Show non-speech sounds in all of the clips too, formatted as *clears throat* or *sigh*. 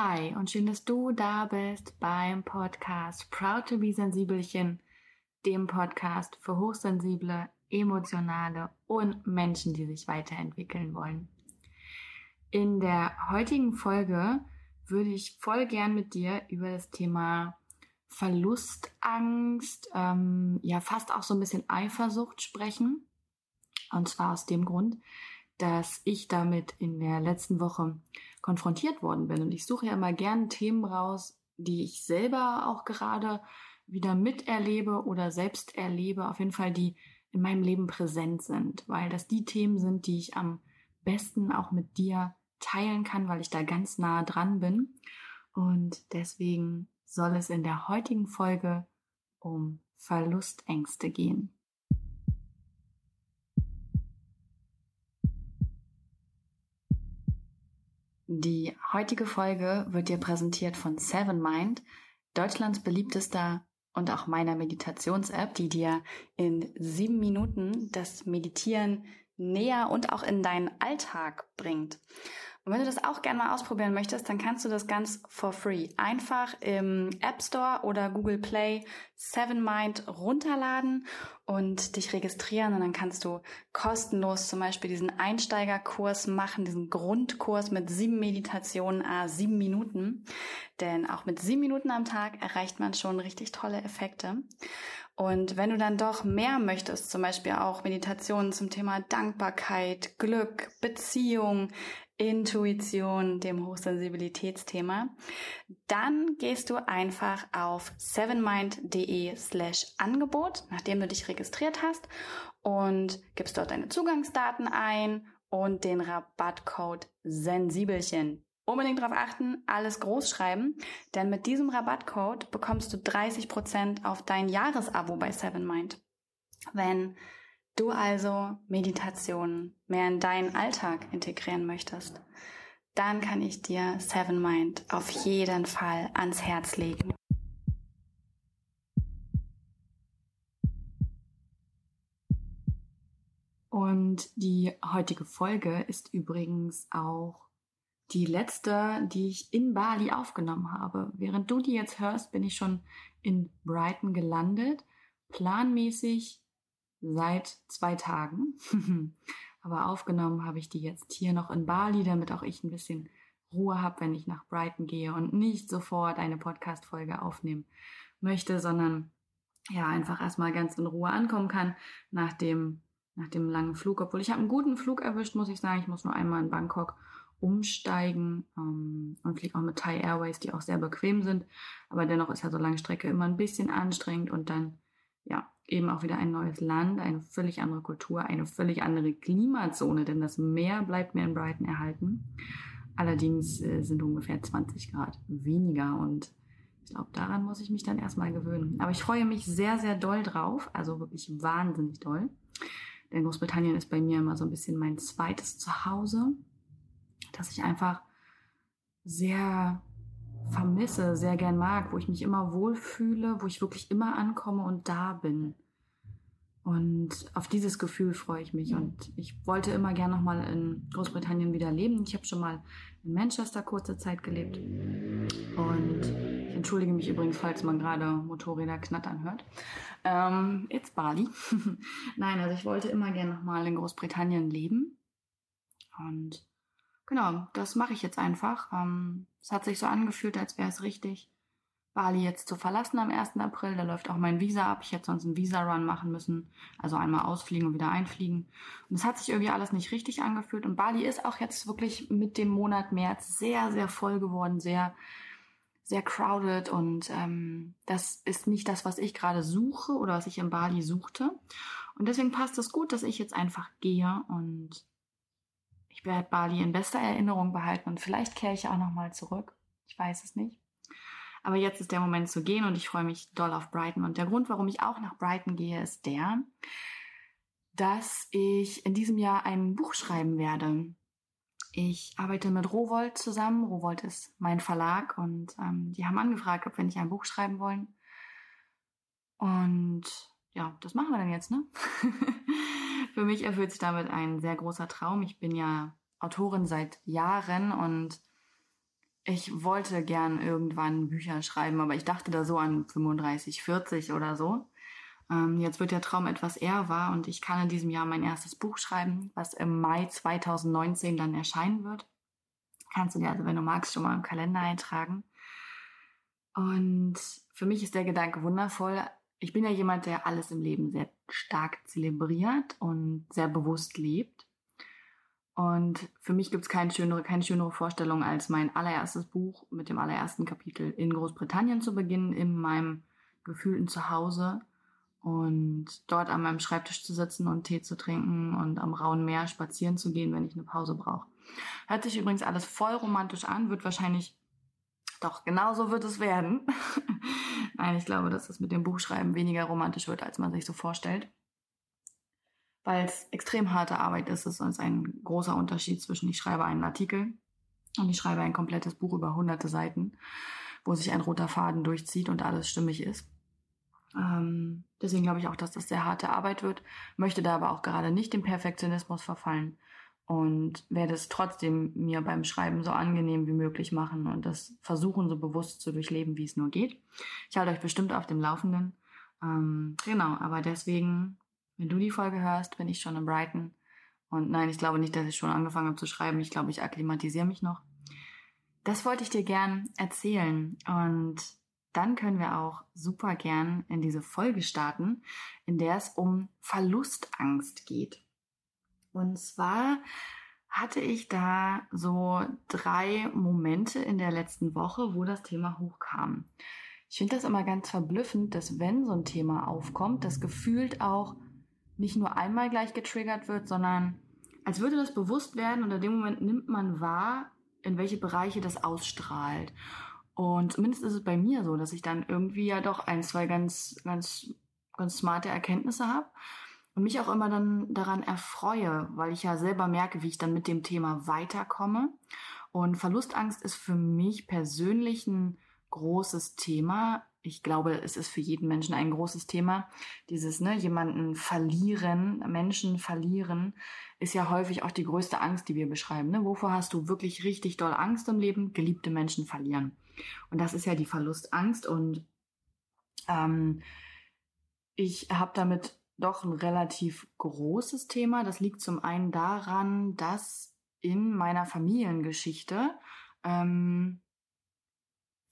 Hi und schön, dass du da bist beim Podcast Proud to be Sensibelchen, dem Podcast für hochsensible, emotionale und Menschen, die sich weiterentwickeln wollen. In der heutigen Folge würde ich voll gern mit dir über das Thema Verlustangst, ähm, ja fast auch so ein bisschen Eifersucht sprechen. Und zwar aus dem Grund, dass ich damit in der letzten Woche konfrontiert worden bin. Und ich suche ja immer gern Themen raus, die ich selber auch gerade wieder miterlebe oder selbst erlebe. Auf jeden Fall, die in meinem Leben präsent sind, weil das die Themen sind, die ich am besten auch mit dir teilen kann, weil ich da ganz nah dran bin. Und deswegen soll es in der heutigen Folge um Verlustängste gehen. Die heutige Folge wird dir präsentiert von Seven Mind, Deutschlands beliebtester und auch meiner Meditations-App, die dir in sieben Minuten das Meditieren näher und auch in deinen Alltag bringt. Und wenn du das auch gerne mal ausprobieren möchtest, dann kannst du das ganz for free einfach im App Store oder Google Play Seven Mind runterladen und dich registrieren und dann kannst du kostenlos zum Beispiel diesen Einsteigerkurs machen, diesen Grundkurs mit sieben Meditationen, ah, sieben Minuten. Denn auch mit sieben Minuten am Tag erreicht man schon richtig tolle Effekte. Und wenn du dann doch mehr möchtest, zum Beispiel auch Meditationen zum Thema Dankbarkeit, Glück, Beziehung, Intuition, dem Hochsensibilitätsthema, dann gehst du einfach auf sevenmind.de slash Angebot, nachdem du dich registriert hast und gibst dort deine Zugangsdaten ein und den Rabattcode Sensibelchen. Unbedingt darauf achten, alles groß schreiben, denn mit diesem Rabattcode bekommst du 30% auf dein Jahresabo bei Sevenmind. Wenn du also Meditation mehr in deinen Alltag integrieren möchtest, dann kann ich dir Seven Mind auf jeden Fall ans Herz legen. Und die heutige Folge ist übrigens auch die letzte, die ich in Bali aufgenommen habe. Während du die jetzt hörst, bin ich schon in Brighton gelandet. Planmäßig seit zwei Tagen. *laughs* Aber aufgenommen habe ich die jetzt hier noch in Bali, damit auch ich ein bisschen Ruhe habe, wenn ich nach Brighton gehe und nicht sofort eine Podcast-Folge aufnehmen möchte, sondern ja, einfach erstmal ganz in Ruhe ankommen kann nach dem, nach dem langen Flug. Obwohl ich habe einen guten Flug erwischt, muss ich sagen. Ich muss nur einmal in Bangkok umsteigen ähm, und fliege auch mit Thai Airways, die auch sehr bequem sind. Aber dennoch ist ja so lange Strecke immer ein bisschen anstrengend und dann ja, eben auch wieder ein neues Land, eine völlig andere Kultur, eine völlig andere Klimazone, denn das Meer bleibt mir in Brighton erhalten. Allerdings äh, sind ungefähr 20 Grad weniger und ich glaube, daran muss ich mich dann erstmal gewöhnen. Aber ich freue mich sehr, sehr doll drauf, also wirklich wahnsinnig doll. Denn Großbritannien ist bei mir immer so ein bisschen mein zweites Zuhause, dass ich einfach sehr vermisse, sehr gern mag, wo ich mich immer wohlfühle, wo ich wirklich immer ankomme und da bin. Und auf dieses Gefühl freue ich mich. Und ich wollte immer gern nochmal in Großbritannien wieder leben. Ich habe schon mal in Manchester kurze Zeit gelebt. Und ich entschuldige mich übrigens, falls man gerade Motorräder knattern hört. Ähm, it's Bali. *laughs* Nein, also ich wollte immer gern nochmal in Großbritannien leben. Und genau, das mache ich jetzt einfach. Ähm, es hat sich so angefühlt, als wäre es richtig, Bali jetzt zu verlassen am 1. April. Da läuft auch mein Visa ab. Ich hätte sonst einen Visa-Run machen müssen. Also einmal ausfliegen und wieder einfliegen. Und es hat sich irgendwie alles nicht richtig angefühlt. Und Bali ist auch jetzt wirklich mit dem Monat März sehr, sehr voll geworden, sehr, sehr crowded. Und ähm, das ist nicht das, was ich gerade suche oder was ich in Bali suchte. Und deswegen passt es gut, dass ich jetzt einfach gehe und ich werde Bali in bester Erinnerung behalten und vielleicht kehre ich auch nochmal zurück. Ich weiß es nicht. Aber jetzt ist der Moment zu gehen und ich freue mich doll auf Brighton. Und der Grund, warum ich auch nach Brighton gehe, ist der, dass ich in diesem Jahr ein Buch schreiben werde. Ich arbeite mit Rowold zusammen. Rowold ist mein Verlag und ähm, die haben angefragt, ob wir nicht ein Buch schreiben wollen. Und ja, das machen wir dann jetzt, ne? *laughs* Für mich erfüllt sich damit ein sehr großer Traum. Ich bin ja Autorin seit Jahren und ich wollte gern irgendwann Bücher schreiben, aber ich dachte da so an 35, 40 oder so. Ähm, jetzt wird der Traum etwas eher wahr und ich kann in diesem Jahr mein erstes Buch schreiben, was im Mai 2019 dann erscheinen wird. Kannst du dir also, wenn du magst, schon mal im Kalender eintragen. Und für mich ist der Gedanke wundervoll. Ich bin ja jemand, der alles im Leben sehr stark zelebriert und sehr bewusst lebt. Und für mich gibt es keine schönere, keine schönere Vorstellung, als mein allererstes Buch mit dem allerersten Kapitel in Großbritannien zu beginnen, in meinem gefühlten Zuhause und dort an meinem Schreibtisch zu sitzen und Tee zu trinken und am rauen Meer spazieren zu gehen, wenn ich eine Pause brauche. Hört sich übrigens alles voll romantisch an, wird wahrscheinlich doch genauso wird es werden. *laughs* Nein, ich glaube, dass es mit dem Buchschreiben weniger romantisch wird, als man sich so vorstellt weil es extrem harte Arbeit ist. Es ist ein großer Unterschied zwischen ich schreibe einen Artikel und ich schreibe ein komplettes Buch über hunderte Seiten, wo sich ein roter Faden durchzieht und alles stimmig ist. Ähm, deswegen glaube ich auch, dass das sehr harte Arbeit wird, möchte da aber auch gerade nicht dem Perfektionismus verfallen und werde es trotzdem mir beim Schreiben so angenehm wie möglich machen und das versuchen, so bewusst zu durchleben, wie es nur geht. Ich halte euch bestimmt auf dem Laufenden. Ähm, genau, aber deswegen wenn du die Folge hörst, bin ich schon in Brighton. Und nein, ich glaube nicht, dass ich schon angefangen habe zu schreiben. Ich glaube, ich akklimatisiere mich noch. Das wollte ich dir gern erzählen. Und dann können wir auch super gern in diese Folge starten, in der es um Verlustangst geht. Und zwar hatte ich da so drei Momente in der letzten Woche, wo das Thema hochkam. Ich finde das immer ganz verblüffend, dass wenn so ein Thema aufkommt, das gefühlt auch nicht nur einmal gleich getriggert wird, sondern als würde das bewusst werden und in dem Moment nimmt man wahr, in welche Bereiche das ausstrahlt. Und zumindest ist es bei mir so, dass ich dann irgendwie ja doch ein, zwei ganz, ganz, ganz smarte Erkenntnisse habe und mich auch immer dann daran erfreue, weil ich ja selber merke, wie ich dann mit dem Thema weiterkomme. Und Verlustangst ist für mich persönlich ein großes Thema ich glaube, es ist für jeden Menschen ein großes Thema. Dieses, ne, jemanden verlieren, Menschen verlieren, ist ja häufig auch die größte Angst, die wir beschreiben. Ne? Wovor hast du wirklich richtig doll Angst im Leben? Geliebte Menschen verlieren. Und das ist ja die Verlustangst. Und ähm, ich habe damit doch ein relativ großes Thema. Das liegt zum einen daran, dass in meiner Familiengeschichte ähm,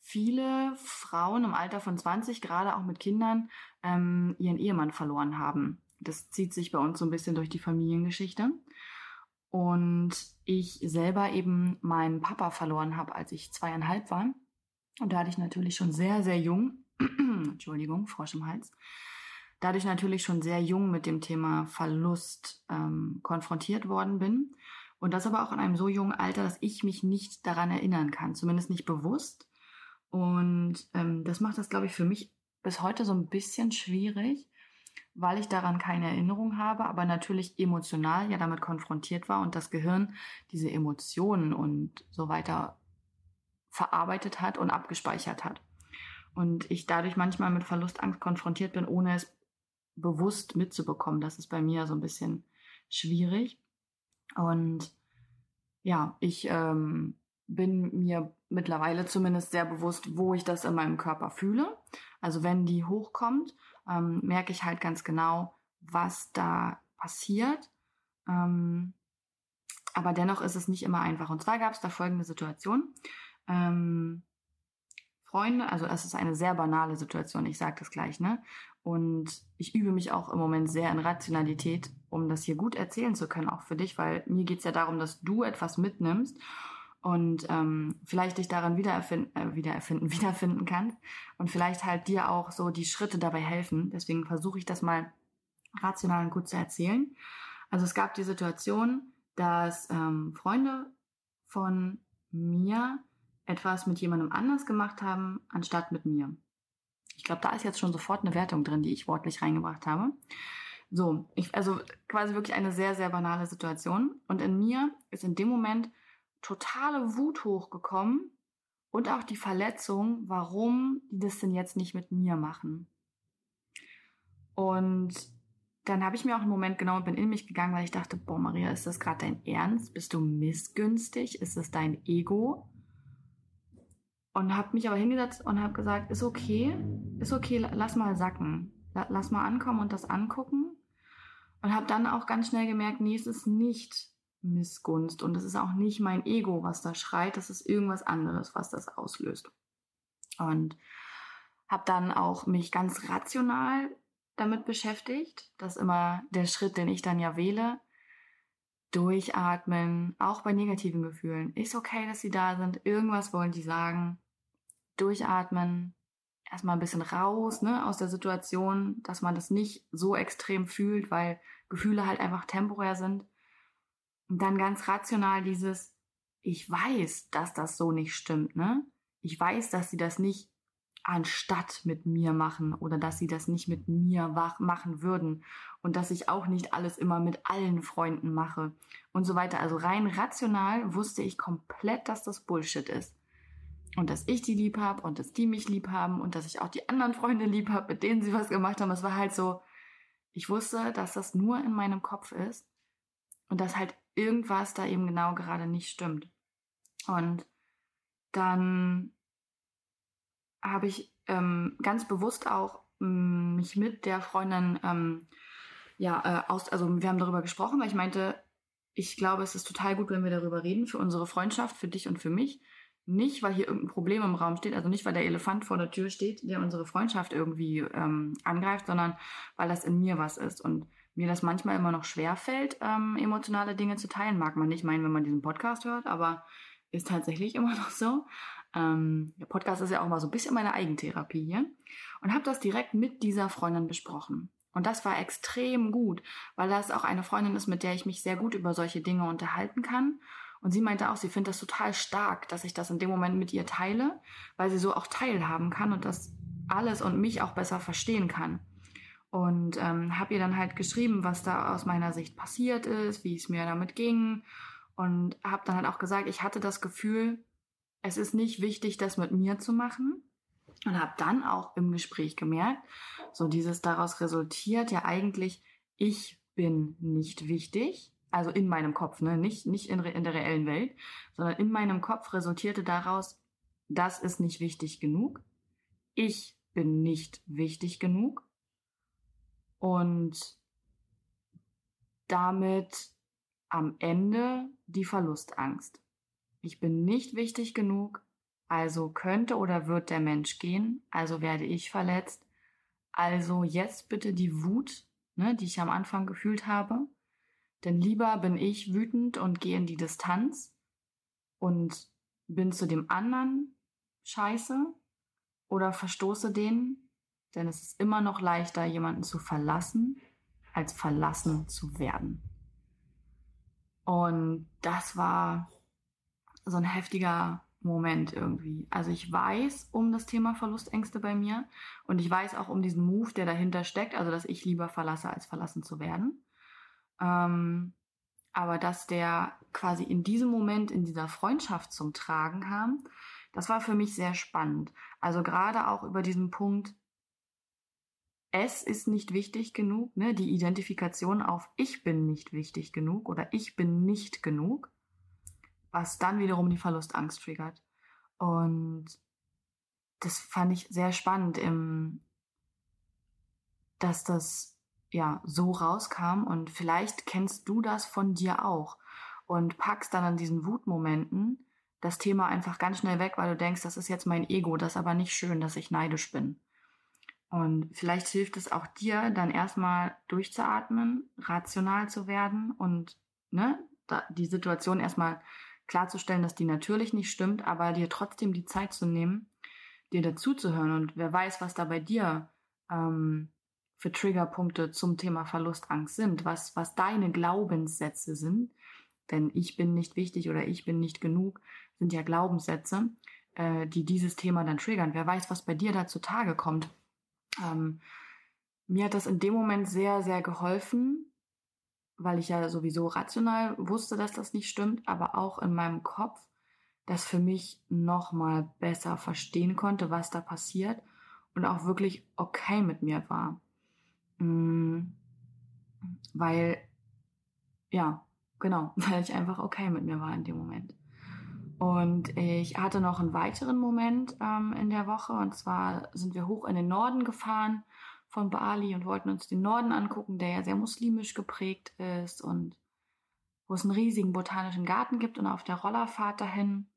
viele Frauen im Alter von 20, gerade auch mit Kindern, ähm, ihren Ehemann verloren haben. Das zieht sich bei uns so ein bisschen durch die Familiengeschichte. Und ich selber eben meinen Papa verloren habe, als ich zweieinhalb war. Und da hatte ich natürlich schon sehr, sehr jung, *clears throat* Entschuldigung, Frosch im Hals, dadurch natürlich schon sehr jung mit dem Thema Verlust ähm, konfrontiert worden bin. Und das aber auch in einem so jungen Alter, dass ich mich nicht daran erinnern kann, zumindest nicht bewusst. Und ähm, das macht das, glaube ich, für mich bis heute so ein bisschen schwierig, weil ich daran keine Erinnerung habe, aber natürlich emotional ja damit konfrontiert war und das Gehirn diese Emotionen und so weiter verarbeitet hat und abgespeichert hat. Und ich dadurch manchmal mit Verlustangst konfrontiert bin, ohne es bewusst mitzubekommen. Das ist bei mir so ein bisschen schwierig. Und ja, ich ähm, bin mir mittlerweile zumindest sehr bewusst, wo ich das in meinem Körper fühle. Also wenn die hochkommt, ähm, merke ich halt ganz genau, was da passiert. Ähm, aber dennoch ist es nicht immer einfach. Und zwar gab es da folgende Situation. Ähm, Freunde, also es ist eine sehr banale Situation, ich sage das gleich, ne? Und ich übe mich auch im Moment sehr in Rationalität, um das hier gut erzählen zu können, auch für dich, weil mir geht's ja darum, dass du etwas mitnimmst und ähm, vielleicht dich daran wiedererfinden, äh, wiedererfinden, *laughs* wiederfinden kannst und vielleicht halt dir auch so die Schritte dabei helfen. Deswegen versuche ich das mal rational und gut zu erzählen. Also es gab die Situation, dass ähm, Freunde von mir etwas mit jemandem anders gemacht haben, anstatt mit mir. Ich glaube, da ist jetzt schon sofort eine Wertung drin, die ich wortlich reingebracht habe. So, ich, also quasi wirklich eine sehr, sehr banale Situation. Und in mir ist in dem Moment totale Wut hochgekommen und auch die Verletzung, warum die das denn jetzt nicht mit mir machen. Und dann habe ich mir auch einen Moment genommen und bin in mich gegangen, weil ich dachte, boah, Maria, ist das gerade dein Ernst? Bist du missgünstig? Ist das dein Ego? Und habe mich aber hingesetzt und habe gesagt, ist okay, ist okay, lass mal sacken, lass mal ankommen und das angucken und habe dann auch ganz schnell gemerkt, nee, es ist nicht Missgunst und es ist auch nicht mein Ego, was da schreit, das ist irgendwas anderes, was das auslöst. Und habe dann auch mich ganz rational damit beschäftigt. Das ist immer der Schritt, den ich dann ja wähle. Durchatmen, auch bei negativen Gefühlen. Ist okay, dass sie da sind. Irgendwas wollen die sagen. Durchatmen. Erstmal ein bisschen raus, ne, aus der Situation, dass man das nicht so extrem fühlt, weil Gefühle halt einfach temporär sind. Und dann ganz rational dieses, ich weiß, dass das so nicht stimmt, ne? Ich weiß, dass sie das nicht anstatt mit mir machen oder dass sie das nicht mit mir machen würden und dass ich auch nicht alles immer mit allen Freunden mache und so weiter. Also rein rational wusste ich komplett, dass das Bullshit ist. Und dass ich die lieb habe und dass die mich lieb haben und dass ich auch die anderen Freunde lieb habe, mit denen sie was gemacht haben. Es war halt so, ich wusste, dass das nur in meinem Kopf ist und dass halt irgendwas da eben genau gerade nicht stimmt. Und dann habe ich ähm, ganz bewusst auch ähm, mich mit der Freundin ähm, ja äh, aus, also wir haben darüber gesprochen, weil ich meinte, ich glaube, es ist total gut, wenn wir darüber reden für unsere Freundschaft, für dich und für mich. Nicht, weil hier irgendein Problem im Raum steht, also nicht, weil der Elefant vor der Tür steht, der unsere Freundschaft irgendwie ähm, angreift, sondern weil das in mir was ist und mir das manchmal immer noch schwer fällt, ähm, emotionale Dinge zu teilen. Mag man nicht meinen, wenn man diesen Podcast hört, aber ist tatsächlich *laughs* immer noch so. Ähm, der Podcast ist ja auch mal so ein bisschen meine Eigentherapie hier. Und habe das direkt mit dieser Freundin besprochen. Und das war extrem gut, weil das auch eine Freundin ist, mit der ich mich sehr gut über solche Dinge unterhalten kann. Und sie meinte auch, sie findet das total stark, dass ich das in dem Moment mit ihr teile, weil sie so auch teilhaben kann und das alles und mich auch besser verstehen kann. Und ähm, habe ihr dann halt geschrieben, was da aus meiner Sicht passiert ist, wie es mir damit ging. Und habe dann halt auch gesagt, ich hatte das Gefühl, es ist nicht wichtig, das mit mir zu machen. Und habe dann auch im Gespräch gemerkt, so dieses daraus resultiert ja eigentlich, ich bin nicht wichtig. Also in meinem Kopf, ne? nicht, nicht in, in der reellen Welt, sondern in meinem Kopf resultierte daraus, das ist nicht wichtig genug. Ich bin nicht wichtig genug. Und damit am Ende die Verlustangst. Ich bin nicht wichtig genug, also könnte oder wird der Mensch gehen, also werde ich verletzt. Also jetzt bitte die Wut, ne, die ich am Anfang gefühlt habe. Denn lieber bin ich wütend und gehe in die Distanz und bin zu dem anderen scheiße oder verstoße den, denn es ist immer noch leichter, jemanden zu verlassen, als verlassen zu werden. Und das war so ein heftiger Moment irgendwie. Also ich weiß um das Thema Verlustängste bei mir und ich weiß auch um diesen Move, der dahinter steckt, also dass ich lieber verlasse, als verlassen zu werden. Ähm, aber dass der quasi in diesem Moment in dieser Freundschaft zum Tragen kam, das war für mich sehr spannend. Also gerade auch über diesen Punkt, es ist nicht wichtig genug, ne? die Identifikation auf ich bin nicht wichtig genug oder ich bin nicht genug was dann wiederum die Verlustangst triggert. Und das fand ich sehr spannend, im, dass das ja so rauskam und vielleicht kennst du das von dir auch und packst dann an diesen Wutmomenten das Thema einfach ganz schnell weg, weil du denkst, das ist jetzt mein Ego, das ist aber nicht schön, dass ich neidisch bin. Und vielleicht hilft es auch dir, dann erstmal durchzuatmen, rational zu werden und ne, die Situation erstmal klarzustellen, dass die natürlich nicht stimmt, aber dir trotzdem die Zeit zu nehmen, dir dazuzuhören und wer weiß, was da bei dir ähm, für Triggerpunkte zum Thema Verlustangst sind, was, was deine Glaubenssätze sind, denn ich bin nicht wichtig oder ich bin nicht genug, sind ja Glaubenssätze, äh, die dieses Thema dann triggern. Wer weiß, was bei dir da zutage kommt. Ähm, mir hat das in dem Moment sehr, sehr geholfen, weil ich ja sowieso rational wusste, dass das nicht stimmt, aber auch in meinem Kopf das für mich nochmal besser verstehen konnte, was da passiert und auch wirklich okay mit mir war. Mm, weil, ja, genau, *laughs* weil ich einfach okay mit mir war in dem Moment. Und ich hatte noch einen weiteren Moment ähm, in der Woche. Und zwar sind wir hoch in den Norden gefahren von Bali und wollten uns den Norden angucken, der ja sehr muslimisch geprägt ist und wo es einen riesigen botanischen Garten gibt. Und auf der Rollerfahrt dahin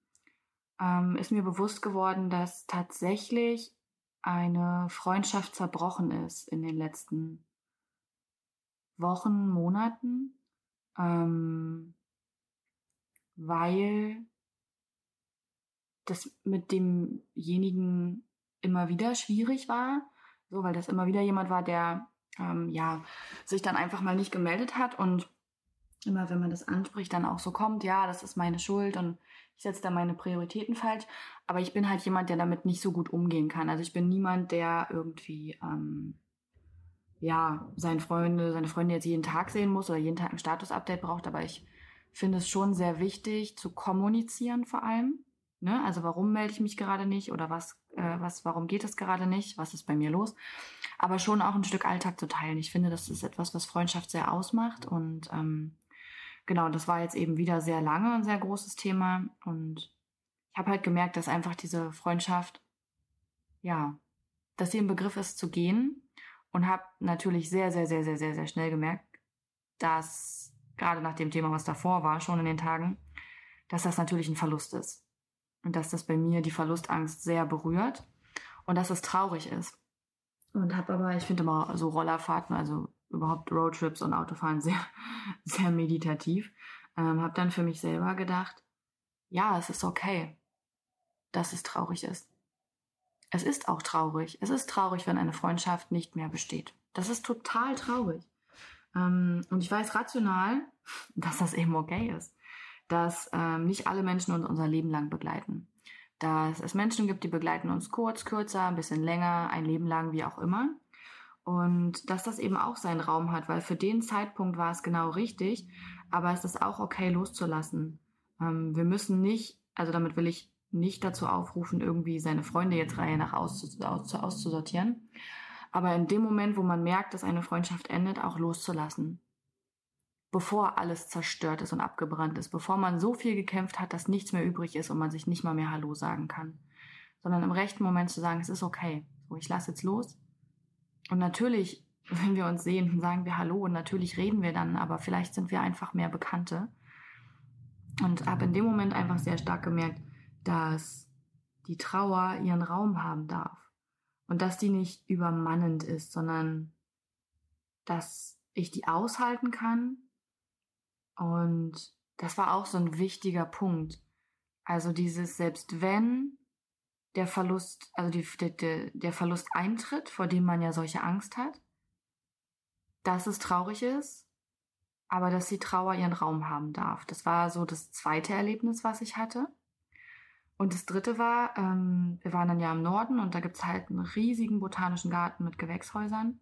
ähm, ist mir bewusst geworden, dass tatsächlich eine Freundschaft zerbrochen ist in den letzten Wochen, Monaten, ähm, weil das mit demjenigen immer wieder schwierig war, so weil das immer wieder jemand war, der ähm, ja sich dann einfach mal nicht gemeldet hat und immer wenn man das anspricht, dann auch so kommt, ja, das ist meine Schuld und ich setze da meine Prioritäten falsch. Aber ich bin halt jemand, der damit nicht so gut umgehen kann. Also ich bin niemand, der irgendwie ähm, ja seine Freunde, seine Freunde jetzt jeden Tag sehen muss oder jeden Tag ein Status-Update braucht. Aber ich finde es schon sehr wichtig zu kommunizieren vor allem. Ne? Also warum melde ich mich gerade nicht oder was, äh, was, warum geht es gerade nicht? Was ist bei mir los? Aber schon auch ein Stück Alltag zu teilen. Ich finde, das ist etwas, was Freundschaft sehr ausmacht und ähm, genau, das war jetzt eben wieder sehr lange ein sehr großes Thema. Und ich habe halt gemerkt, dass einfach diese Freundschaft, ja, dass sie im Begriff ist zu gehen. Und habe natürlich sehr, sehr, sehr, sehr, sehr, sehr schnell gemerkt, dass gerade nach dem Thema, was davor war, schon in den Tagen, dass das natürlich ein Verlust ist. Und dass das bei mir die Verlustangst sehr berührt und dass es traurig ist. Und habe aber, ich finde immer so Rollerfahrten, also überhaupt Roadtrips und Autofahren sehr, *laughs* sehr meditativ. Ähm, habe dann für mich selber gedacht, ja, es ist okay, dass es traurig ist. Es ist auch traurig. Es ist traurig, wenn eine Freundschaft nicht mehr besteht. Das ist total traurig. Ähm, und ich weiß rational, *laughs* dass das eben okay ist. Dass ähm, nicht alle Menschen uns unser Leben lang begleiten. Dass es Menschen gibt, die begleiten uns kurz, kürzer, ein bisschen länger, ein Leben lang, wie auch immer. Und dass das eben auch seinen Raum hat, weil für den Zeitpunkt war es genau richtig, aber es ist auch okay loszulassen. Ähm, wir müssen nicht, also damit will ich nicht dazu aufrufen, irgendwie seine Freunde jetzt Reihe nach aus, aus, auszusortieren. Aber in dem Moment, wo man merkt, dass eine Freundschaft endet, auch loszulassen. Bevor alles zerstört ist und abgebrannt ist, bevor man so viel gekämpft hat, dass nichts mehr übrig ist und man sich nicht mal mehr Hallo sagen kann. Sondern im rechten Moment zu sagen, es ist okay. So, ich lasse jetzt los und natürlich, *laughs* wenn wir uns sehen, sagen wir Hallo und natürlich reden wir dann, aber vielleicht sind wir einfach mehr Bekannte. Und habe in dem Moment einfach sehr stark gemerkt, dass die Trauer ihren Raum haben darf. Und dass die nicht übermannend ist, sondern dass ich die aushalten kann. Und das war auch so ein wichtiger Punkt. Also dieses, selbst wenn der Verlust, also die, der, der Verlust eintritt, vor dem man ja solche Angst hat, dass es traurig ist, aber dass die Trauer ihren Raum haben darf. Das war so das zweite Erlebnis, was ich hatte. Und das dritte war, ähm, wir waren dann ja im Norden und da gibt's halt einen riesigen botanischen Garten mit Gewächshäusern.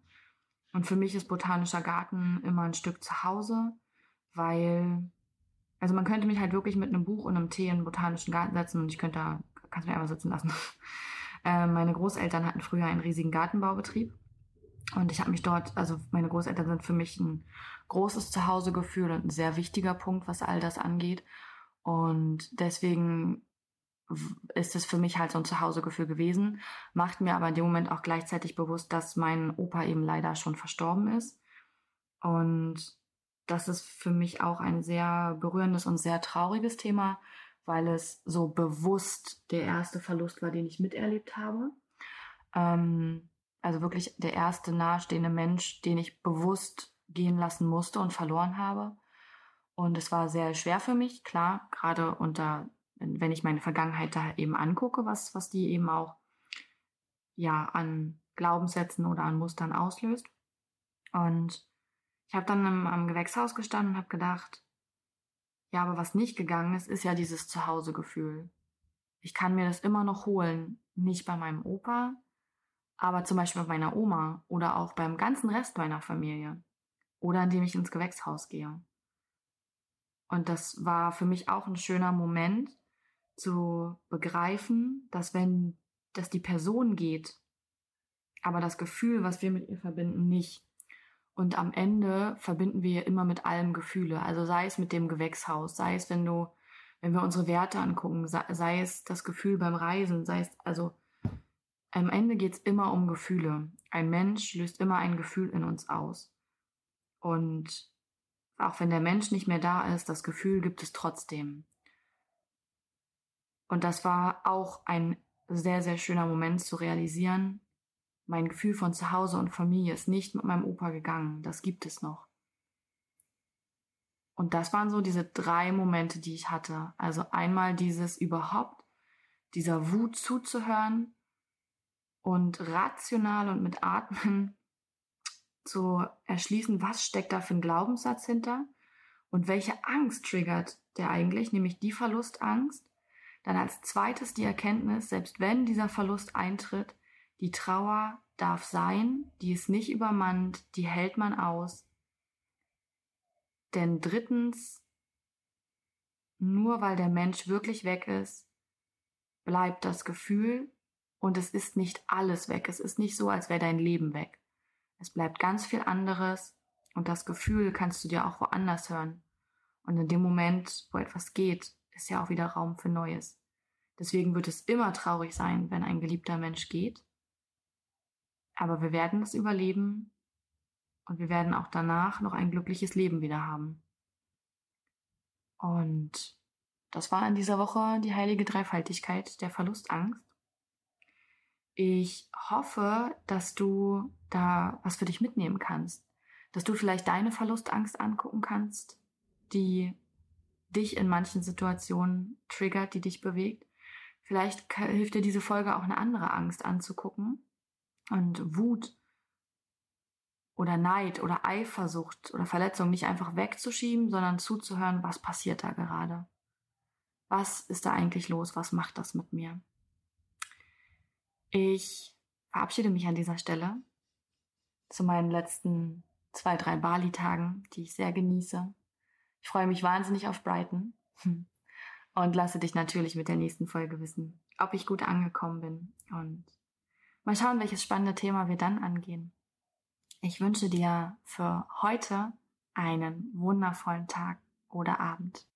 Und für mich ist botanischer Garten immer ein Stück zu Hause, weil, also man könnte mich halt wirklich mit einem Buch und einem Tee in den botanischen Garten setzen und ich könnte da kannst mich einmal sitzen lassen. *laughs* Äh, meine Großeltern hatten früher einen riesigen Gartenbaubetrieb. Und ich habe mich dort, also meine Großeltern sind für mich ein großes Zuhausegefühl und ein sehr wichtiger Punkt, was all das angeht. Und deswegen ist es für mich halt so ein Zuhausegefühl gewesen, macht mir aber in dem Moment auch gleichzeitig bewusst, dass mein Opa eben leider schon verstorben ist. Und das ist für mich auch ein sehr berührendes und sehr trauriges Thema, weil es so bewusst der erste Verlust war, den ich miterlebt habe. Ähm, also wirklich der erste nahestehende Mensch, den ich bewusst gehen lassen musste und verloren habe. Und es war sehr schwer für mich, klar, gerade unter, wenn ich meine Vergangenheit da eben angucke, was, was die eben auch ja an Glaubenssätzen oder an Mustern auslöst. Und ich habe dann im, am Gewächshaus gestanden und habe gedacht, ja, aber was nicht gegangen ist, ist ja dieses Zuhausegefühl. Ich kann mir das immer noch holen. Nicht bei meinem Opa, aber zum Beispiel bei meiner Oma oder auch beim ganzen Rest meiner Familie. Oder indem ich ins Gewächshaus gehe. Und das war für mich auch ein schöner Moment zu begreifen, dass wenn, dass die Person geht, aber das Gefühl, was wir mit ihr verbinden, nicht. Und am Ende verbinden wir immer mit allem Gefühle. Also sei es mit dem Gewächshaus, sei es, wenn du wenn wir unsere Werte angucken, sei es das Gefühl beim Reisen, sei es, also am Ende geht es immer um Gefühle. Ein Mensch löst immer ein Gefühl in uns aus. Und auch wenn der Mensch nicht mehr da ist, das Gefühl gibt es trotzdem. Und das war auch ein sehr, sehr schöner Moment zu realisieren. Mein Gefühl von Zuhause und Familie ist nicht mit meinem Opa gegangen. Das gibt es noch. Und das waren so diese drei Momente, die ich hatte. Also einmal dieses überhaupt, dieser Wut zuzuhören und rational und mit Atmen *laughs* zu erschließen, was steckt da für ein Glaubenssatz hinter und welche Angst triggert der eigentlich, nämlich die Verlustangst. Dann als zweites die Erkenntnis, selbst wenn dieser Verlust eintritt, die Trauer darf sein, die ist nicht übermannt, die hält man aus, denn drittens, nur weil der Mensch wirklich weg ist, bleibt das Gefühl und es ist nicht alles weg. Es ist nicht so, als wäre dein Leben weg. Es bleibt ganz viel anderes und das Gefühl kannst du dir auch woanders hören. Und in dem Moment, wo etwas geht, ist ja auch wieder Raum für Neues. Deswegen wird es immer traurig sein, wenn ein geliebter Mensch geht. Aber wir werden es überleben und wir werden auch danach noch ein glückliches Leben wieder haben. Und das war in dieser Woche die heilige Dreifaltigkeit der Verlustangst. Ich hoffe, dass du da was für dich mitnehmen kannst, dass du vielleicht deine Verlustangst angucken kannst, die dich in manchen Situationen triggert, die dich bewegt. Vielleicht hilft dir diese Folge auch eine andere Angst anzugucken und Wut oder Neid oder Eifersucht oder Verletzung nicht einfach wegzuschieben, sondern zuzuhören, was passiert da gerade? Was ist da eigentlich los? Was macht das mit mir? Ich verabschiede mich an dieser Stelle zu meinen letzten zwei, drei Bali-Tagen, die ich sehr genieße. Ich freue mich wahnsinnig auf Brighton *laughs* und lasse dich natürlich mit der nächsten Folge wissen, ob ich gut angekommen bin und mal schauen, welches spannende Thema wir dann angehen. Ich wünsche dir für heute einen wundervollen Tag oder Abend.